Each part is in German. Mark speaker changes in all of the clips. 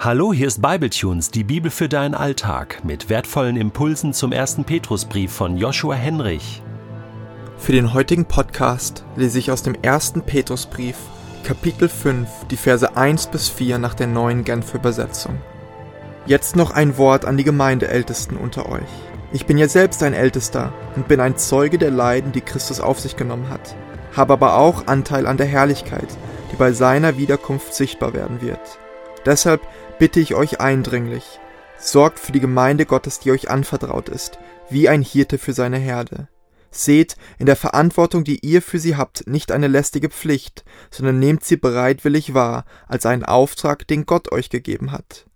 Speaker 1: Hallo, hier ist Bibletunes, die Bibel für deinen Alltag, mit wertvollen Impulsen zum ersten Petrusbrief von Joshua Henrich.
Speaker 2: Für den heutigen Podcast lese ich aus dem ersten Petrusbrief, Kapitel 5, die Verse 1 bis 4 nach der neuen Genfer Übersetzung. Jetzt noch ein Wort an die Gemeindeältesten unter euch. Ich bin ja selbst ein Ältester und bin ein Zeuge der Leiden, die Christus auf sich genommen hat, habe aber auch Anteil an der Herrlichkeit, die bei seiner Wiederkunft sichtbar werden wird. Deshalb bitte ich euch eindringlich, sorgt für die Gemeinde Gottes, die euch anvertraut ist, wie ein Hirte für seine Herde. Seht in der Verantwortung, die ihr für sie habt, nicht eine lästige Pflicht, sondern nehmt sie bereitwillig wahr, als einen Auftrag, den Gott euch gegeben hat.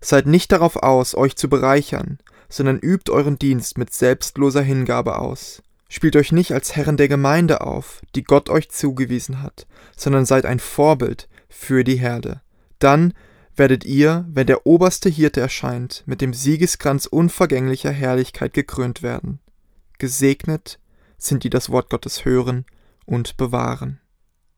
Speaker 2: Seid nicht darauf aus, euch zu bereichern, sondern übt euren Dienst mit selbstloser Hingabe aus. Spielt euch nicht als Herren der Gemeinde auf, die Gott euch zugewiesen hat, sondern seid ein Vorbild für die Herde. Dann werdet ihr, wenn der oberste Hirte erscheint, mit dem Siegeskranz unvergänglicher Herrlichkeit gekrönt werden. Gesegnet sind die das Wort Gottes hören und bewahren.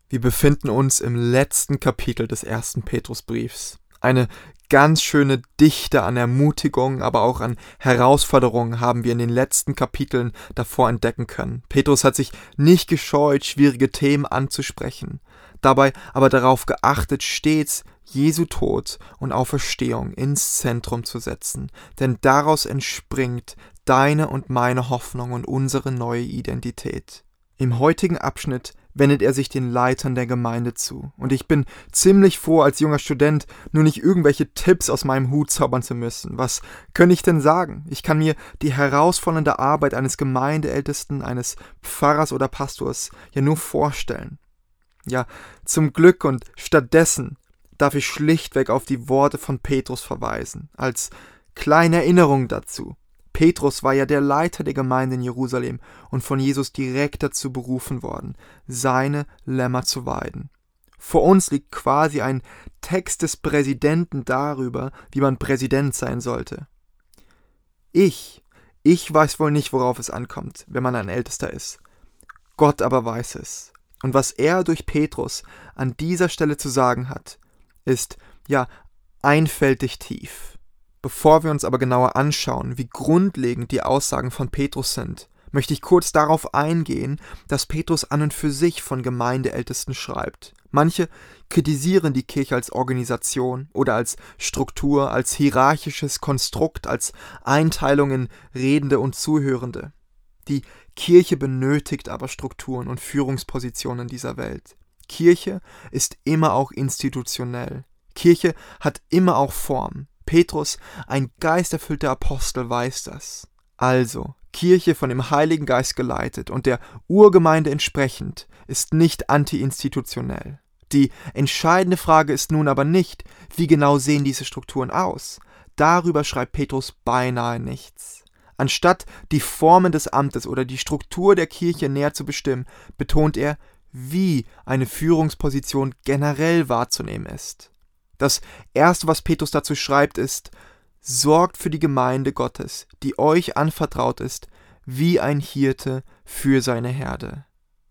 Speaker 2: Wir befinden uns im letzten Kapitel des ersten Petrusbriefs. Eine ganz schöne Dichte an Ermutigung, aber auch an Herausforderungen haben wir in den letzten Kapiteln davor entdecken können. Petrus hat sich nicht gescheut, schwierige Themen anzusprechen, dabei aber darauf geachtet, stets Jesu Tod und Auferstehung ins Zentrum zu setzen, denn daraus entspringt deine und meine Hoffnung und unsere neue Identität. Im heutigen Abschnitt wendet er sich den Leitern der Gemeinde zu, und ich bin ziemlich froh, als junger Student nur nicht irgendwelche Tipps aus meinem Hut zaubern zu müssen. Was könnte ich denn sagen? Ich kann mir die herausfordernde Arbeit eines Gemeindeältesten, eines Pfarrers oder Pastors ja nur vorstellen. Ja, zum Glück und stattdessen darf ich schlichtweg auf die Worte von Petrus verweisen, als kleine Erinnerung dazu. Petrus war ja der Leiter der Gemeinde in Jerusalem und von Jesus direkt dazu berufen worden, seine Lämmer zu weiden. Vor uns liegt quasi ein Text des Präsidenten darüber, wie man Präsident sein sollte. Ich, ich weiß wohl nicht, worauf es ankommt, wenn man ein Ältester ist. Gott aber weiß es. Und was er durch Petrus an dieser Stelle zu sagen hat, ist, ja, einfältig tief. Bevor wir uns aber genauer anschauen, wie grundlegend die Aussagen von Petrus sind, möchte ich kurz darauf eingehen, dass Petrus an und für sich von Gemeindeältesten schreibt. Manche kritisieren die Kirche als Organisation oder als Struktur, als hierarchisches Konstrukt, als Einteilung in Redende und Zuhörende. Die Kirche benötigt aber Strukturen und Führungspositionen dieser Welt. Kirche ist immer auch institutionell. Kirche hat immer auch Form. Petrus, ein geisterfüllter Apostel, weiß das. Also, Kirche von dem Heiligen Geist geleitet und der Urgemeinde entsprechend, ist nicht antiinstitutionell. Die entscheidende Frage ist nun aber nicht, wie genau sehen diese Strukturen aus. Darüber schreibt Petrus beinahe nichts. Anstatt die Formen des Amtes oder die Struktur der Kirche näher zu bestimmen, betont er, wie eine Führungsposition generell wahrzunehmen ist. Das Erste, was Petrus dazu schreibt, ist, sorgt für die Gemeinde Gottes, die euch anvertraut ist, wie ein Hirte für seine Herde.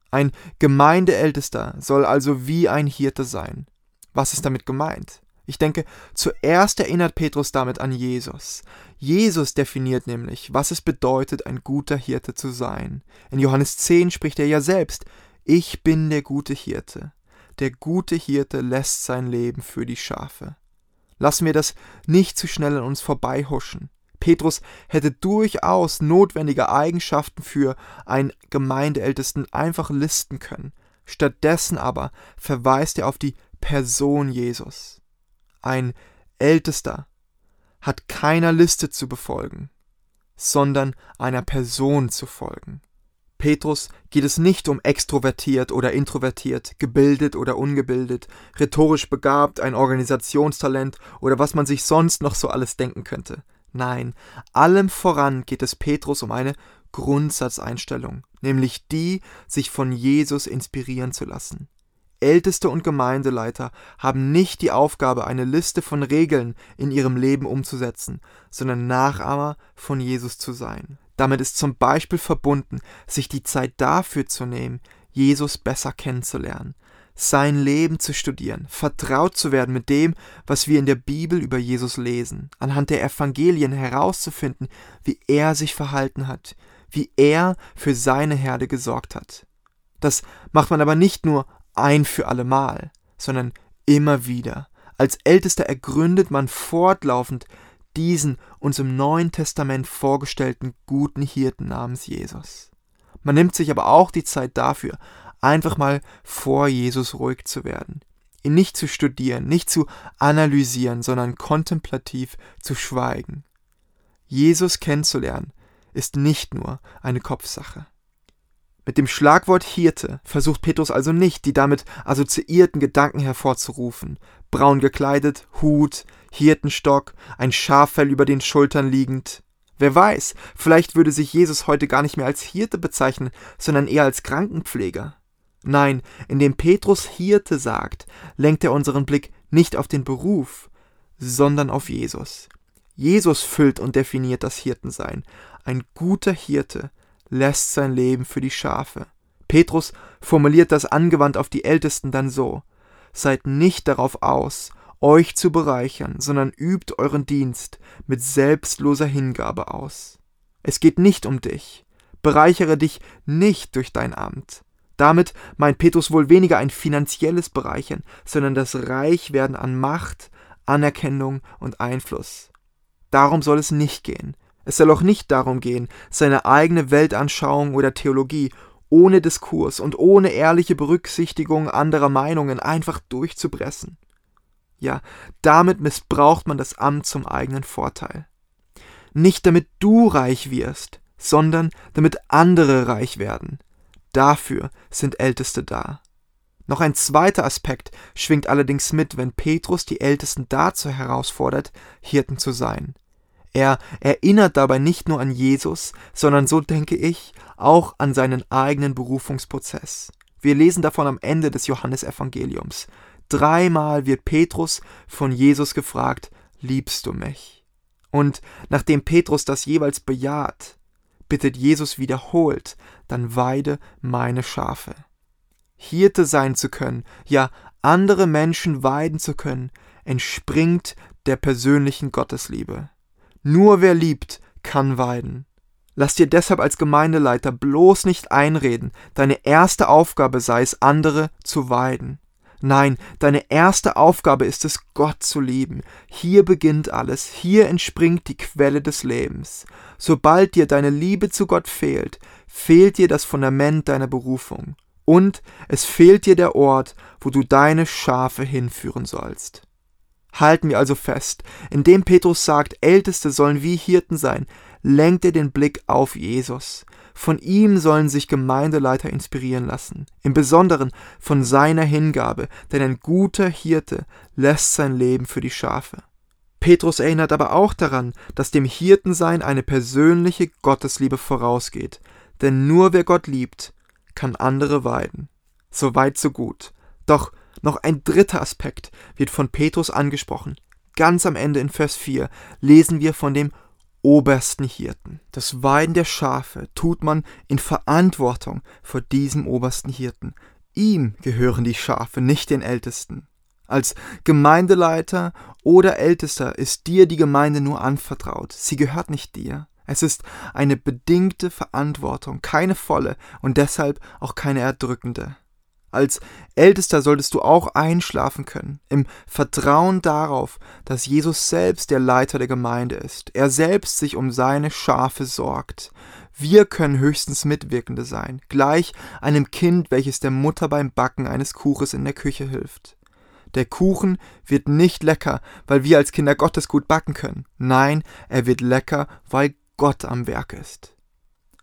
Speaker 2: Ein Gemeindeältester soll also wie ein Hirte sein. Was ist damit gemeint? Ich denke, zuerst erinnert Petrus damit an Jesus. Jesus definiert nämlich, was es bedeutet, ein guter Hirte zu sein. In Johannes 10 spricht er ja selbst, ich bin der gute Hirte. Der gute Hirte lässt sein Leben für die Schafe. Lassen wir das nicht zu schnell an uns vorbeihuschen. Petrus hätte durchaus notwendige Eigenschaften für einen Gemeindeältesten einfach listen können. Stattdessen aber verweist er auf die Person Jesus. Ein Ältester hat keiner Liste zu befolgen, sondern einer Person zu folgen. Petrus geht es nicht um extrovertiert oder introvertiert, gebildet oder ungebildet, rhetorisch begabt, ein Organisationstalent oder was man sich sonst noch so alles denken könnte. Nein, allem voran geht es Petrus um eine Grundsatzeinstellung, nämlich die, sich von Jesus inspirieren zu lassen. Älteste und Gemeindeleiter haben nicht die Aufgabe, eine Liste von Regeln in ihrem Leben umzusetzen, sondern Nachahmer von Jesus zu sein. Damit ist zum Beispiel verbunden, sich die Zeit dafür zu nehmen, Jesus besser kennenzulernen, sein Leben zu studieren, vertraut zu werden mit dem, was wir in der Bibel über Jesus lesen, anhand der Evangelien herauszufinden, wie er sich verhalten hat, wie er für seine Herde gesorgt hat. Das macht man aber nicht nur ein für allemal, sondern immer wieder. Als Ältester ergründet man fortlaufend diesen uns im Neuen Testament vorgestellten guten Hirten namens Jesus. Man nimmt sich aber auch die Zeit dafür, einfach mal vor Jesus ruhig zu werden, ihn nicht zu studieren, nicht zu analysieren, sondern kontemplativ zu schweigen. Jesus kennenzulernen ist nicht nur eine Kopfsache. Mit dem Schlagwort Hirte versucht Petrus also nicht, die damit assoziierten Gedanken hervorzurufen. Braun gekleidet, Hut, Hirtenstock, ein Schaffell über den Schultern liegend. Wer weiß, vielleicht würde sich Jesus heute gar nicht mehr als Hirte bezeichnen, sondern eher als Krankenpfleger. Nein, indem Petrus Hirte sagt, lenkt er unseren Blick nicht auf den Beruf, sondern auf Jesus. Jesus füllt und definiert das Hirtensein. Ein guter Hirte lässt sein Leben für die Schafe. Petrus formuliert das angewandt auf die Ältesten dann so Seid nicht darauf aus, euch zu bereichern, sondern übt euren Dienst mit selbstloser Hingabe aus. Es geht nicht um dich. Bereichere dich nicht durch dein Amt. Damit meint Petrus wohl weniger ein finanzielles Bereichern, sondern das Reichwerden an Macht, Anerkennung und Einfluss. Darum soll es nicht gehen. Es soll auch nicht darum gehen, seine eigene Weltanschauung oder Theologie ohne Diskurs und ohne ehrliche Berücksichtigung anderer Meinungen einfach durchzupressen. Ja, damit missbraucht man das Amt zum eigenen Vorteil. Nicht damit du reich wirst, sondern damit andere reich werden. Dafür sind Älteste da. Noch ein zweiter Aspekt schwingt allerdings mit, wenn Petrus die Ältesten dazu herausfordert, Hirten zu sein. Er erinnert dabei nicht nur an Jesus, sondern so denke ich auch an seinen eigenen Berufungsprozess. Wir lesen davon am Ende des Johannesevangeliums. Dreimal wird Petrus von Jesus gefragt, liebst du mich? Und nachdem Petrus das jeweils bejaht, bittet Jesus wiederholt, dann weide meine Schafe. Hirte sein zu können, ja andere Menschen weiden zu können, entspringt der persönlichen Gottesliebe. Nur wer liebt, kann weiden. Lass dir deshalb als Gemeindeleiter bloß nicht einreden, deine erste Aufgabe sei es, andere zu weiden. Nein, deine erste Aufgabe ist es, Gott zu lieben. Hier beginnt alles, hier entspringt die Quelle des Lebens. Sobald dir deine Liebe zu Gott fehlt, fehlt dir das Fundament deiner Berufung. Und es fehlt dir der Ort, wo du deine Schafe hinführen sollst. Halten wir also fest, indem Petrus sagt, Älteste sollen wie Hirten sein, lenkt er den Blick auf Jesus. Von ihm sollen sich Gemeindeleiter inspirieren lassen, im Besonderen von seiner Hingabe, denn ein guter Hirte lässt sein Leben für die Schafe. Petrus erinnert aber auch daran, dass dem Hirtensein eine persönliche Gottesliebe vorausgeht, denn nur wer Gott liebt, kann andere weiden. So weit, so gut. Doch noch ein dritter Aspekt wird von Petrus angesprochen. Ganz am Ende in Vers 4 lesen wir von dem obersten Hirten. Das Weiden der Schafe tut man in Verantwortung vor diesem obersten Hirten. Ihm gehören die Schafe, nicht den Ältesten. Als Gemeindeleiter oder Ältester ist dir die Gemeinde nur anvertraut. Sie gehört nicht dir. Es ist eine bedingte Verantwortung, keine volle und deshalb auch keine erdrückende. Als Ältester solltest du auch einschlafen können, im Vertrauen darauf, dass Jesus selbst der Leiter der Gemeinde ist, er selbst sich um seine Schafe sorgt. Wir können höchstens Mitwirkende sein, gleich einem Kind, welches der Mutter beim Backen eines Kuches in der Küche hilft. Der Kuchen wird nicht lecker, weil wir als Kinder Gottes gut backen können. Nein, er wird lecker, weil Gott am Werk ist.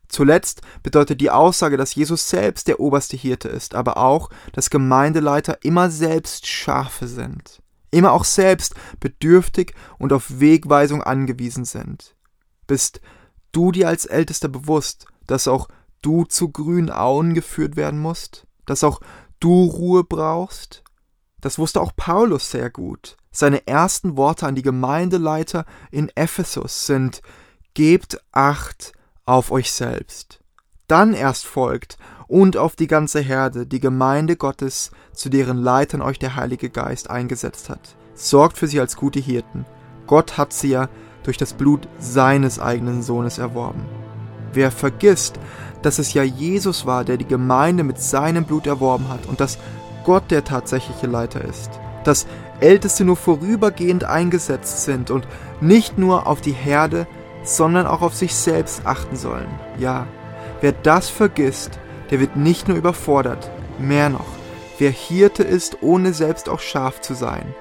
Speaker 2: Zuletzt bedeutet die Aussage, dass Jesus selbst der oberste Hirte ist, aber auch, dass Gemeindeleiter immer selbst Schafe sind, immer auch selbst bedürftig und auf Wegweisung angewiesen sind. Bist du dir als Ältester bewusst, dass auch du zu grünen Auen geführt werden musst, dass auch du Ruhe brauchst? Das wusste auch Paulus sehr gut. Seine ersten Worte an die Gemeindeleiter in Ephesus sind Gebt acht auf euch selbst. Dann erst folgt und auf die ganze Herde, die Gemeinde Gottes, zu deren Leitern euch der Heilige Geist eingesetzt hat. Sorgt für sie als gute Hirten. Gott hat sie ja durch das Blut seines eigenen Sohnes erworben. Wer vergisst, dass es ja Jesus war, der die Gemeinde mit seinem Blut erworben hat und dass Gott der tatsächliche Leiter ist, dass Älteste nur vorübergehend eingesetzt sind und nicht nur auf die Herde, sondern auch auf sich selbst achten sollen. Ja, wer das vergisst, der wird nicht nur überfordert, mehr noch, wer Hirte ist, ohne selbst auch scharf zu sein,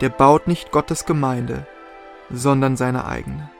Speaker 2: der baut nicht Gottes Gemeinde, sondern seine eigene.